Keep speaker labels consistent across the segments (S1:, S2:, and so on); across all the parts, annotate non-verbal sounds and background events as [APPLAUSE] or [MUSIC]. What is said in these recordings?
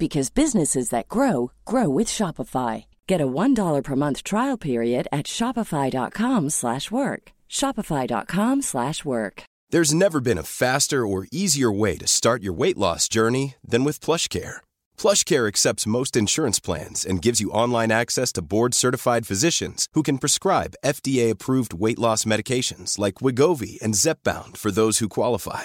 S1: because businesses that grow grow with Shopify. Get a $1 per month trial period at shopify.com/work. shopify.com/work.
S2: There's never been a faster or easier way to start your weight loss journey than with PlushCare. PlushCare accepts most insurance plans and gives you online access to board-certified physicians who can prescribe FDA-approved weight loss medications like Wigovi and Zepbound for those who qualify.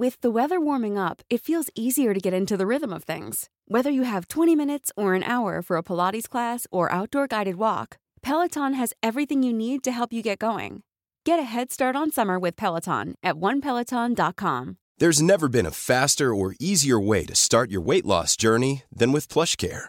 S3: With the weather warming up, it feels easier to get into the rhythm of things. Whether you have 20 minutes or an hour for a Pilates class or outdoor guided walk, Peloton has everything you need to help you get going. Get a head start on summer with Peloton at onepeloton.com.
S2: There's never been a faster or easier way to start your weight loss journey than with PlushCare.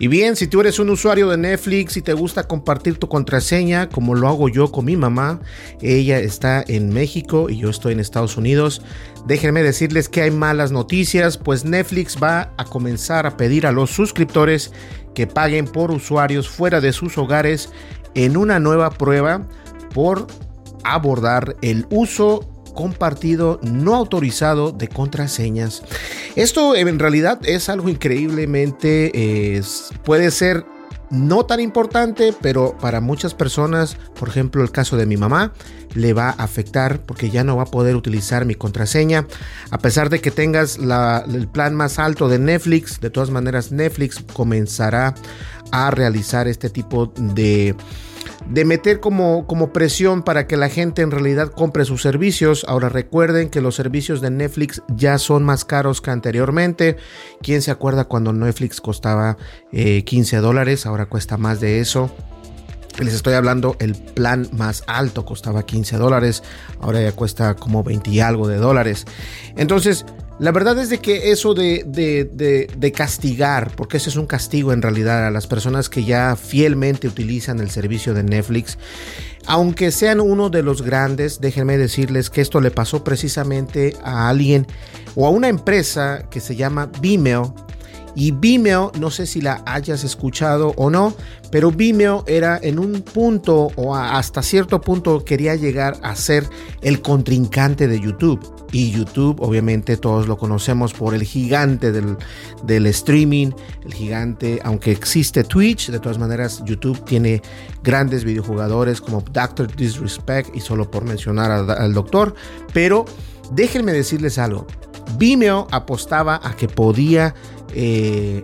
S4: Y bien, si tú eres un usuario de Netflix y te gusta compartir tu contraseña, como lo hago yo con mi mamá, ella está en México y yo estoy en Estados Unidos, déjenme decirles que hay malas noticias, pues Netflix va a comenzar a pedir a los suscriptores que paguen por usuarios fuera de sus hogares en una nueva prueba por abordar el uso compartido no autorizado de contraseñas. Esto en realidad es algo increíblemente, es, puede ser no tan importante, pero para muchas personas, por ejemplo el caso de mi mamá, le va a afectar porque ya no va a poder utilizar mi contraseña. A pesar de que tengas el plan más alto de Netflix, de todas maneras Netflix comenzará a realizar este tipo de de meter como, como presión para que la gente en realidad compre sus servicios. Ahora recuerden que los servicios de Netflix ya son más caros que anteriormente. ¿Quién se acuerda cuando Netflix costaba 15 eh, dólares? Ahora cuesta más de eso. Les estoy hablando, el plan más alto costaba 15 dólares, ahora ya cuesta como 20 y algo de dólares. Entonces, la verdad es de que eso de, de, castigar, porque ese es un castigo en realidad a las personas que ya fielmente utilizan el servicio de Netflix, aunque sean uno de los grandes, déjenme decirles que esto le pasó precisamente a alguien o a una empresa que se llama Vimeo Y Vimeo, no sé si la hayas escuchado o no, pero Vimeo era en un punto o hasta cierto punto quería llegar a ser el contrincante de YouTube. Y YouTube, obviamente todos lo conocemos por el gigante del, streaming, el gigante, aunque existe Twitch, de todas maneras YouTube tiene grandes videojugadores como Doctor Disrespect y solo por mencionar al doctor, pero déjenme decirles algo. Vimeo apostaba a que podía eh,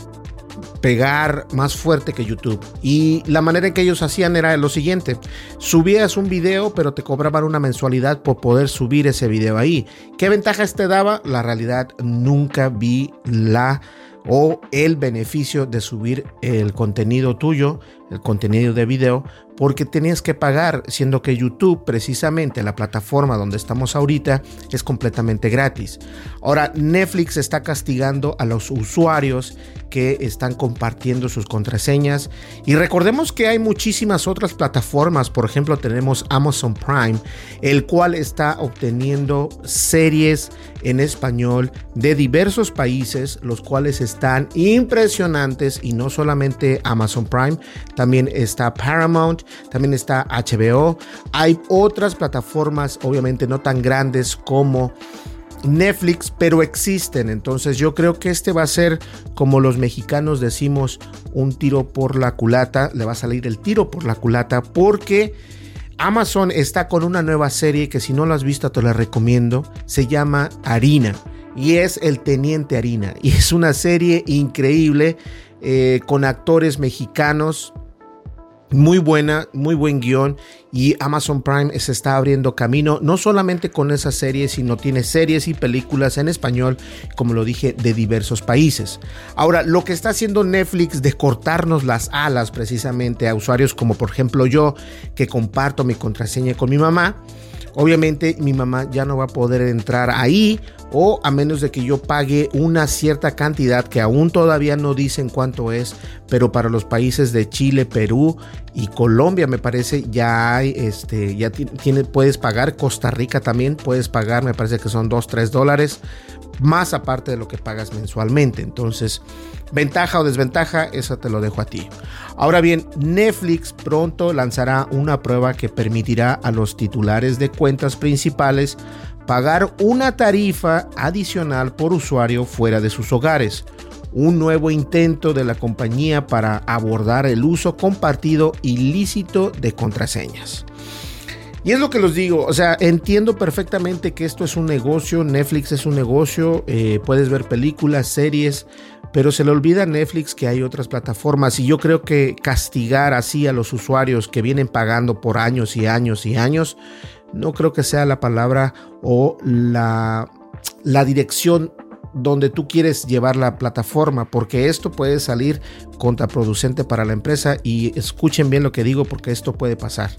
S4: pegar más fuerte que YouTube. Y la manera en que ellos hacían era lo siguiente. Subías un video, pero te cobraban una mensualidad por poder subir ese video ahí. ¿Qué ventajas te daba? La realidad nunca vi la o el beneficio de subir el contenido tuyo, el contenido de video, porque tenías que pagar, siendo que YouTube, precisamente la plataforma donde estamos ahorita, es completamente gratis. Ahora, Netflix está castigando a los usuarios que están compartiendo sus contraseñas. Y recordemos que hay muchísimas otras plataformas, por ejemplo, tenemos Amazon Prime, el cual está obteniendo series en español de diversos países, los cuales están impresionantes y no solamente Amazon Prime, también está Paramount, también está HBO. Hay otras plataformas, obviamente no tan grandes como Netflix, pero existen. Entonces yo creo que este va a ser, como los mexicanos decimos, un tiro por la culata. Le va a salir el tiro por la culata porque Amazon está con una nueva serie que si no la has visto te la recomiendo. Se llama Harina y es El Teniente Harina. Y es una serie increíble eh, con actores mexicanos muy buena, muy buen guion y Amazon Prime se está abriendo camino, no solamente con esa serie, sino tiene series y películas en español, como lo dije, de diversos países. Ahora, lo que está haciendo Netflix de cortarnos las alas precisamente a usuarios como por ejemplo yo, que comparto mi contraseña con mi mamá, obviamente mi mamá ya no va a poder entrar ahí o a menos de que yo pague una cierta cantidad que aún todavía no dicen cuánto es, pero para los países de Chile, Perú y Colombia me parece ya hay, este, ya tiene, puedes pagar, Costa Rica también puedes pagar, me parece que son 2, 3 dólares, más aparte de lo que pagas mensualmente. Entonces, ventaja o desventaja, eso te lo dejo a ti. Ahora bien, Netflix pronto lanzará una prueba que permitirá a los titulares de cuentas principales pagar una tarifa adicional por usuario fuera de sus hogares. Un nuevo intento de la compañía para abordar el uso compartido ilícito de contraseñas. Y es lo que les digo, o sea, entiendo perfectamente que esto es un negocio, Netflix es un negocio, eh, puedes ver películas, series, pero se le olvida a Netflix que hay otras plataformas y yo creo que castigar así a los usuarios que vienen pagando por años y años y años no creo que sea la palabra o la, la dirección donde tú quieres llevar la plataforma, porque esto puede salir contraproducente para la empresa y escuchen bien lo que digo porque esto puede pasar.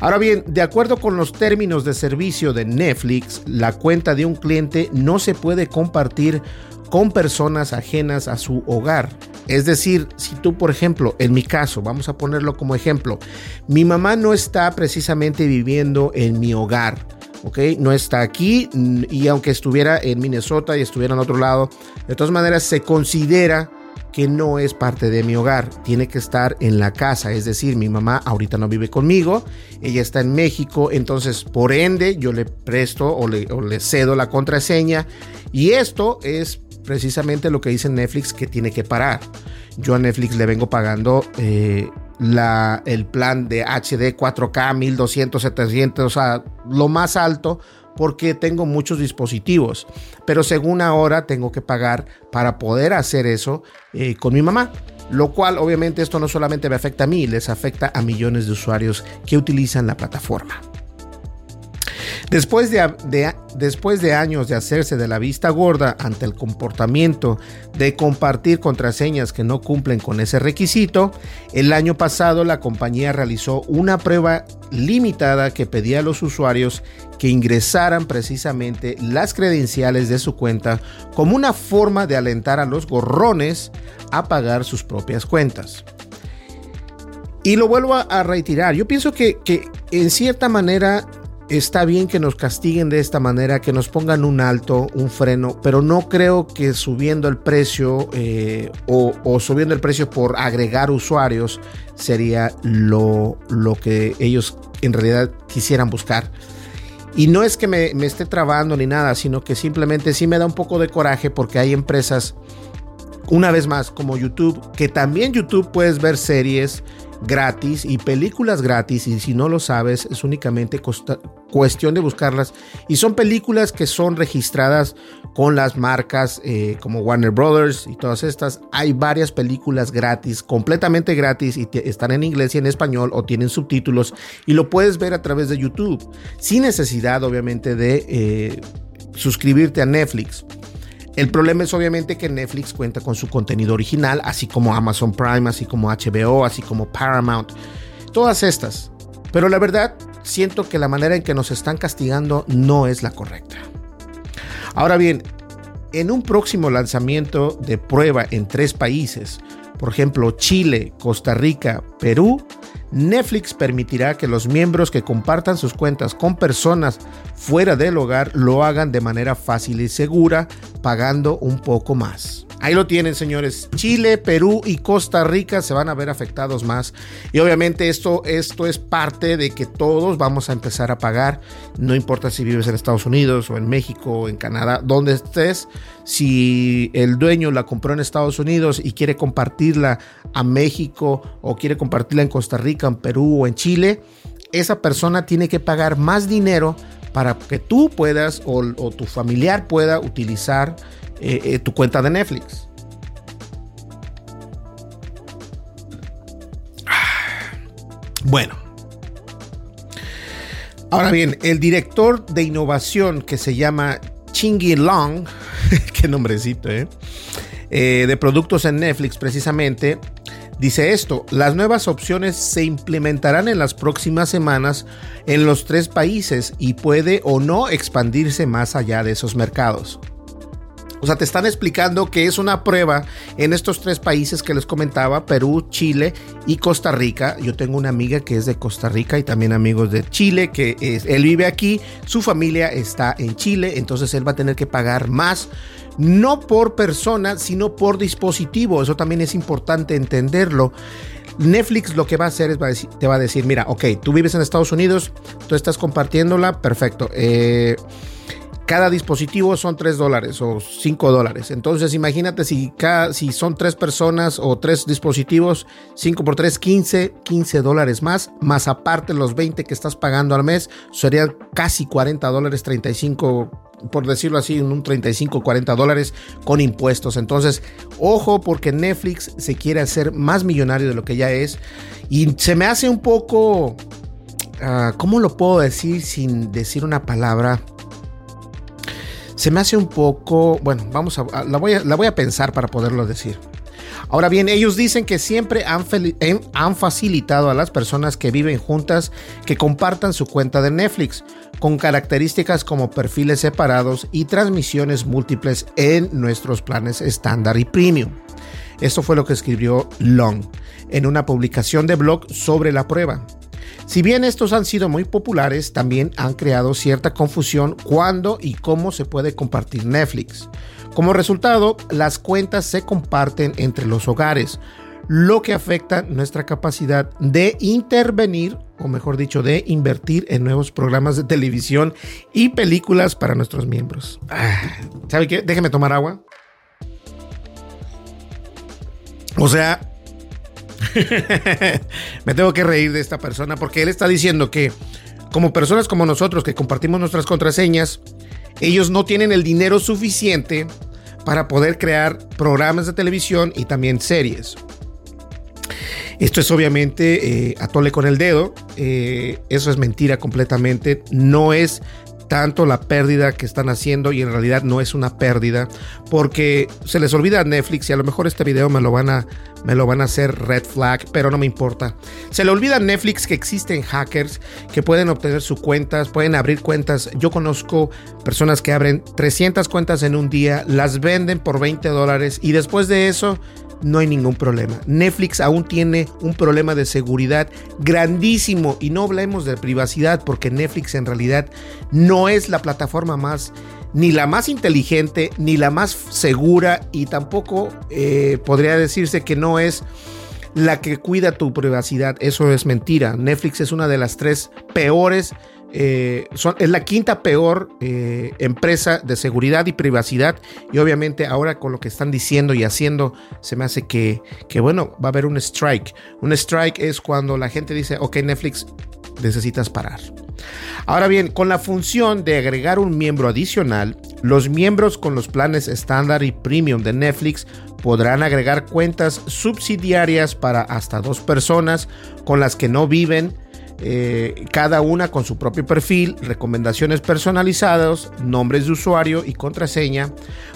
S4: Ahora bien, de acuerdo con los términos de servicio de Netflix, la cuenta de un cliente no se puede compartir con personas ajenas a su hogar. Es decir, si tú, por ejemplo, en mi caso, vamos a ponerlo como ejemplo, mi mamá no está precisamente viviendo en mi hogar. ¿ok? No está aquí y aunque estuviera en Minnesota y estuviera en otro lado, de todas maneras se considera que no es parte de mi hogar, tiene que estar en la casa, es decir, mi mamá ahorita no vive conmigo, ella está en México, entonces por ende yo le presto o le, cedo la contraseña y esto es precisamente lo que dice Netflix que tiene que parar. Yo a Netflix le vengo pagando eh, la, el plan de HD 4K 1200, 700, o sea, lo más alto porque tengo muchos dispositivos. Pero según ahora tengo que pagar para poder hacer eso eh, con mi mamá. Lo cual obviamente esto no solamente me afecta a mí, les afecta a millones de usuarios que utilizan la plataforma. Después de, después de años de hacerse de la vista gorda ante el comportamiento de compartir contraseñas que no cumplen con ese requisito, el año pasado la compañía realizó una prueba limitada que pedía a los usuarios que ingresaran precisamente las credenciales de su cuenta como una forma de alentar a los gorrones a pagar sus propias cuentas. Y lo vuelvo a, retirar. Yo pienso que en cierta manera está bien que nos castiguen de esta manera, que nos pongan un alto, un freno, pero no creo que subiendo el precio eh, o, subiendo el precio por agregar usuarios sería lo, lo, que ellos en realidad quisieran buscar. Y no es que me, me esté trabando ni nada, sino que simplemente sí me da un poco de coraje porque hay empresas, una vez más, como YouTube, que también YouTube puedes ver series gratis y películas gratis y si no lo sabes es únicamente cuestión de buscarlas. Y son películas que son registradas con las marcas eh, como Warner Brothers y todas estas. Hay varias películas gratis completamente gratis y están en inglés y en español o tienen subtítulos y lo puedes ver a través de YouTube sin necesidad obviamente de eh, suscribirte a Netflix el problema es obviamente que Netflix cuenta con su contenido original, así como Amazon Prime, así como HBO, así como Paramount, todas estas. Pero la verdad, siento que la manera en que nos están castigando no es la correcta. Ahora bien, en un próximo lanzamiento de prueba en tres países, por ejemplo Chile, Costa Rica, Perú, Netflix permitirá que los miembros que compartan sus cuentas con personas fuera del hogar lo hagan de manera fácil y segura, pagando un poco más. Ahí lo tienen, señores. Chile, Perú y Costa Rica se van a ver afectados más. Y obviamente esto, esto es parte de que todos vamos a empezar a pagar. No importa si vives en Estados Unidos o en México o en Canadá, donde estés. Si el dueño la compró en Estados Unidos y quiere compartirla a México o quiere compartirla en Costa Rica, en Perú o en Chile, esa persona tiene que pagar más dinero para que tú puedas o, o tu familiar pueda utilizar eh, eh, tu cuenta de Netflix. Bueno. Ahora bien, el director de innovación que se llama Chingy Long, [LAUGHS] qué nombrecito, ¿eh? ¿eh? de productos en Netflix precisamente, dice esto, las nuevas opciones se implementarán en las próximas semanas en los tres países y puede o no expandirse más allá de esos mercados. O sea, te están explicando que es una prueba en estos tres países que les comentaba, Perú, Chile y Costa Rica. Yo tengo una amiga que es de Costa Rica y también amigos de Chile, que él vive aquí, su familia está en Chile, entonces él va a tener que pagar más, no por persona, sino por dispositivo. Eso también es importante entenderlo. Netflix lo que va a hacer es te va a decir, mira, ok, tú vives en Estados Unidos, tú estás compartiéndola, perfecto. Eh, cada dispositivo son 3 dólares o 5 dólares. Entonces imagínate si, cada, si son 3 personas o 3 dispositivos, 5 por 3, 15, 15 dólares más, más aparte los 20 que estás pagando al mes, serían casi 40 dólares, 35 por decirlo así, un 35, 40 dólares con impuestos. Entonces, ojo porque Netflix se quiere hacer más millonario de lo que ya es. Y se me hace un poco, uh, ¿cómo lo puedo decir sin decir una palabra? Se me hace un poco, bueno, vamos a, la voy a, la voy a pensar para poderlo decir. Ahora bien, ellos dicen que siempre han, han, facilitado a las personas que viven juntas que compartan su cuenta de Netflix, con características como perfiles separados y transmisiones múltiples en nuestros planes estándar y premium. Esto fue lo que escribió Long en una publicación de blog sobre la prueba. Si bien estos han sido muy populares, también han creado cierta confusión cuándo y cómo se puede compartir Netflix. Como resultado, las cuentas se comparten entre los hogares, lo que afecta nuestra capacidad de intervenir, o mejor dicho, de invertir en nuevos programas de televisión y películas para nuestros miembros. Ah, ¿Sabe qué? Déjeme tomar agua. O sea, [LAUGHS] Me tengo que reír de esta persona porque él está diciendo que como personas como nosotros que compartimos nuestras contraseñas, ellos no tienen el dinero suficiente para poder crear programas de televisión y también series. Esto es obviamente eh, atole con el dedo, eh, eso es mentira completamente, no es tanto la pérdida que están haciendo y en realidad no es una pérdida porque se les olvida Netflix y a lo mejor este video me lo van a me lo van a hacer red flag, pero no me importa. Se le olvida a Netflix que existen hackers que pueden obtener sus cuentas, pueden abrir cuentas. Yo conozco personas que abren 300 cuentas en un día, las venden por 20 dólares y después de eso no hay ningún problema. Netflix aún tiene un problema de seguridad grandísimo y no hablemos de privacidad porque Netflix en realidad no es la plataforma más ni la más inteligente, ni la más segura y tampoco eh, podría decirse que no es la que cuida tu privacidad. Eso es mentira. Netflix es una de las tres peores eh, son, es la quinta peor eh, empresa de seguridad y privacidad. Y obviamente ahora con lo que están diciendo y haciendo, se me hace que, que, bueno, va a haber un strike. Un strike es cuando la gente dice, ok Netflix, necesitas parar. Ahora bien, con la función de agregar un miembro adicional, los miembros con los planes estándar y premium de Netflix podrán agregar cuentas subsidiarias para hasta dos personas con las que no viven eh, cada una con su propio perfil, recomendaciones personalizadas, nombres de usuario y contraseña,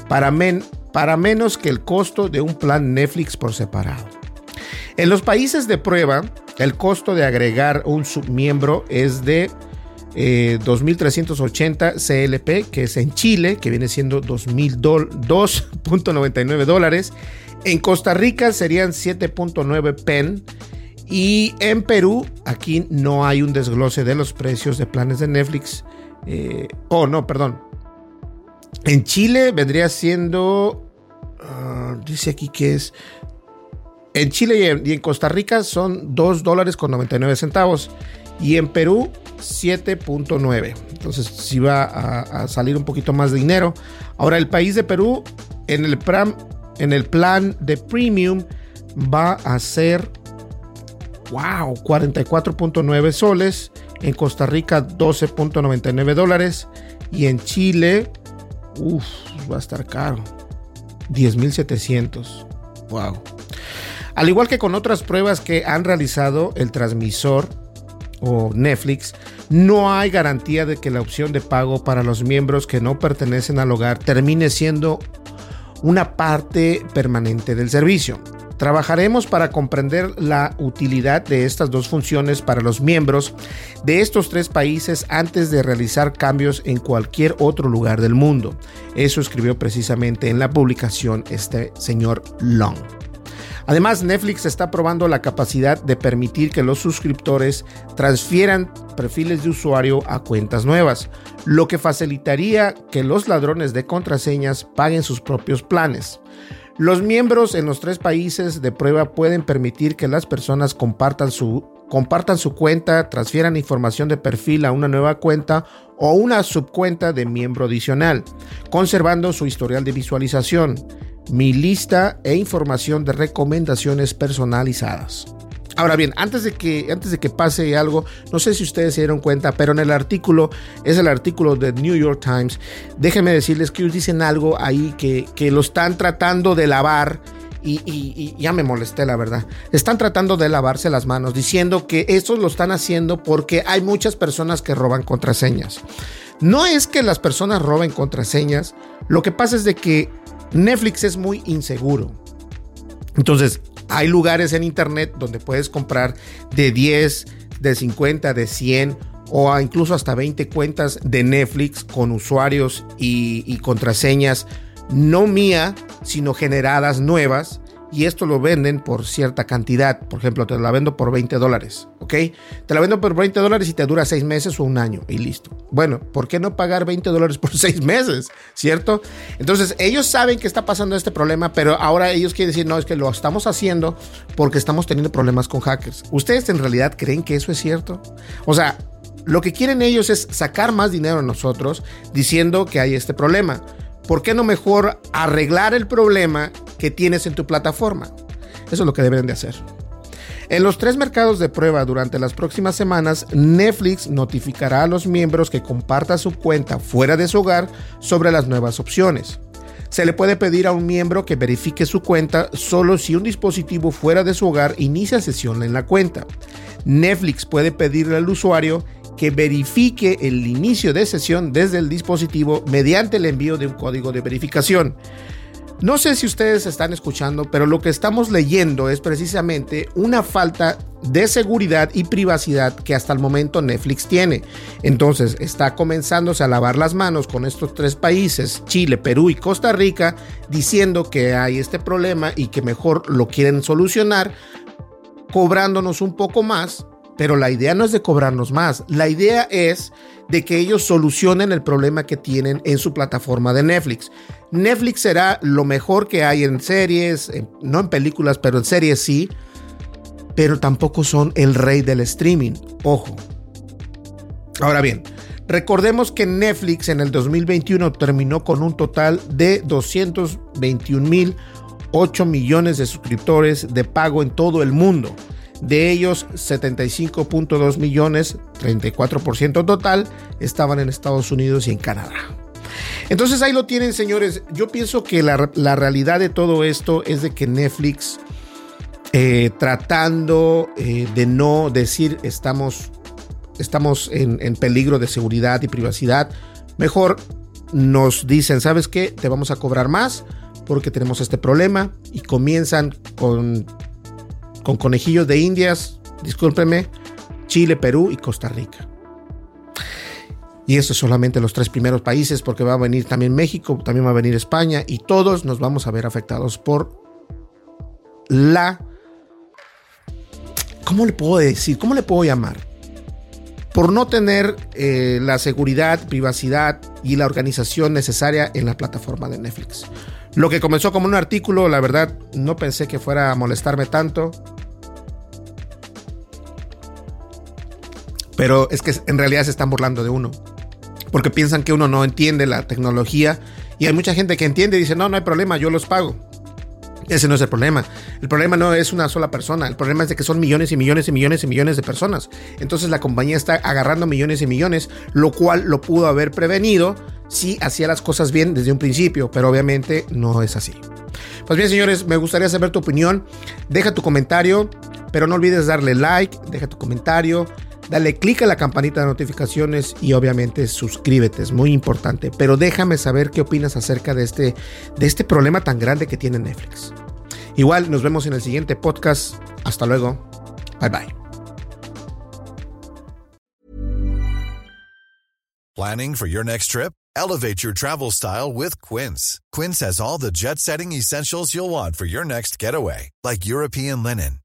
S4: para, menos que el costo de un plan Netflix por separado. En los países de prueba, el costo de agregar un submiembro es de 2.380 eh, CLP, que es en Chile, que viene siendo 2.002.99 dólares. En Costa Rica serían 7.9 PEN y en Perú, aquí no hay un desglose de los precios de planes de Netflix. Eh, oh, no, perdón. En Chile vendría siendo. Ah, dice aquí que es. En Chile y en, Costa Rica son 2 dólares con 99 centavos. Y en Perú, 7.9. Entonces, sí va a, salir un poquito más de dinero. Ahora, el país de Perú, en el, en el plan de premium, va a ser wow, 44.9 soles. En Costa Rica 12.99 dólares. Y en Chile, uff, va a estar caro. 10.700. Wow. Al igual que con otras pruebas que han realizado el transmisor o Netflix, no hay garantía de que la opción de pago para los miembros que no pertenecen al hogar termine siendo una parte permanente del servicio. Trabajaremos para comprender la utilidad de estas dos funciones para los miembros de estos tres países antes de realizar cambios en cualquier otro lugar del mundo. Eso escribió precisamente en la publicación este señor Long. Además, Netflix está probando la capacidad de permitir que los suscriptores transfieran perfiles de usuario a cuentas nuevas, lo que facilitaría que los ladrones de contraseñas paguen sus propios planes. Los miembros en los tres países de prueba pueden permitir que las personas compartan su, compartan su cuenta, transfieran información de perfil a una nueva cuenta o una subcuenta de miembro adicional, conservando su historial de visualización, mi lista e información de recomendaciones personalizadas. Ahora bien, antes de, que, antes de que pase algo, no sé si ustedes se dieron cuenta, pero en el artículo, es el artículo de New York Times, déjenme decirles que dicen algo ahí que, que lo están tratando de lavar. Y, ya me molesté, la verdad. Están tratando de lavarse las manos, diciendo que eso lo están haciendo porque hay muchas personas que roban contraseñas. No es que las personas roben contraseñas, lo que pasa es de que Netflix es muy inseguro. Entonces, hay lugares en internet donde puedes comprar de 10, de 50, de 100 o incluso hasta 20 cuentas de Netflix con usuarios y, y contraseñas no mía, sino generadas nuevas y esto lo venden por cierta cantidad. Por ejemplo, te la vendo por 20 dólares, ¿ok? Te la vendo por 20 dólares y te dura 6 meses o un año y listo. Bueno, ¿por qué no pagar 20 dólares por [LAUGHS] 6 meses? ¿Cierto? Entonces, ellos saben que está pasando este problema, pero ahora ellos quieren decir, no, es que lo estamos haciendo porque estamos teniendo problemas con hackers. ¿Ustedes en realidad creen que eso es cierto? O sea, lo que quieren ellos es sacar más dinero a nosotros diciendo que hay este problema. ¿Por qué no mejor arreglar el problema que tienes en tu plataforma? Eso es lo que deben de hacer. En los tres mercados de prueba durante las próximas semanas, Netflix notificará a los miembros que compartan su cuenta fuera de su hogar sobre las nuevas opciones. Se le puede pedir a un miembro que verifique su cuenta solo si un dispositivo fuera de su hogar inicia sesión en la cuenta. Netflix puede pedirle al usuario que verifique el inicio de sesión desde el dispositivo mediante el envío de un código de verificación. No sé si ustedes están escuchando, pero lo que estamos leyendo es precisamente una falta de seguridad y privacidad que hasta el momento Netflix tiene. Entonces está comenzándose a lavar las manos con estos tres países, Chile, Perú y Costa Rica, diciendo que hay este problema y que mejor lo quieren solucionar cobrándonos un poco más pero la idea no es de cobrarnos más, la idea es de que ellos solucionen el problema que tienen en su plataforma de Netflix. Netflix será lo mejor que hay en series, no en películas, pero en series sí, pero tampoco son el rey del streaming, ojo. Ahora bien, recordemos que Netflix en el 2021 terminó con un total de 221 mil 8 millones de suscriptores de pago en todo el mundo. De ellos, 75.2 millones, 34% total, estaban en Estados Unidos y en Canadá. Entonces ahí lo tienen, señores. Yo pienso que la, realidad de todo esto es de que Netflix, eh, tratando eh, de no decir estamos, estamos en, en peligro de seguridad y privacidad, mejor nos dicen, ¿sabes qué? Te vamos a cobrar más porque tenemos este problema y comienzan con con conejillos de indias, discúlpeme, Chile, Perú y Costa Rica. Y esto es solamente los tres primeros países porque va a venir también México, también va a venir España y todos nos vamos a ver afectados por la... ¿Cómo le puedo decir? ¿Cómo le puedo llamar? Por no tener eh, la seguridad, privacidad y la organización necesaria en la plataforma de Netflix. Lo que comenzó como un artículo, la verdad, no pensé que fuera a molestarme tanto. Pero es que en realidad se están burlando de uno. Porque piensan que uno no entiende la tecnología. Y hay mucha gente que entiende y dice, no, no hay problema, yo los pago. Ese no es el problema. El problema no es una sola persona. El problema es de que son millones y millones y millones y millones de personas. Entonces la compañía está agarrando millones y millones, lo cual lo pudo haber prevenido si hacía las cosas bien desde un principio, pero obviamente no es así. Pues bien, señores, me gustaría saber tu opinión. Deja tu comentario, pero no olvides darle like, deja tu comentario, dale click a la campanita de notificaciones y obviamente suscríbete, es muy importante. Pero déjame saber qué opinas acerca de este, de este problema tan grande que tiene Netflix. Igual nos vemos en el siguiente podcast. Hasta luego. Bye bye.
S5: Planning for your next trip? Elevate your travel style with Quince. Quince has all the jet setting essentials you'll want for your next getaway, like European linen,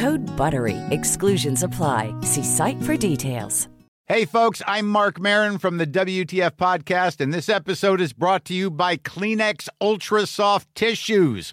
S1: Code BUTTERY. Exclusions apply. See site for details.
S6: Hey, folks, I'm Mark Marin from the WTF Podcast, and this episode is brought to you by Kleenex Ultra Soft Tissues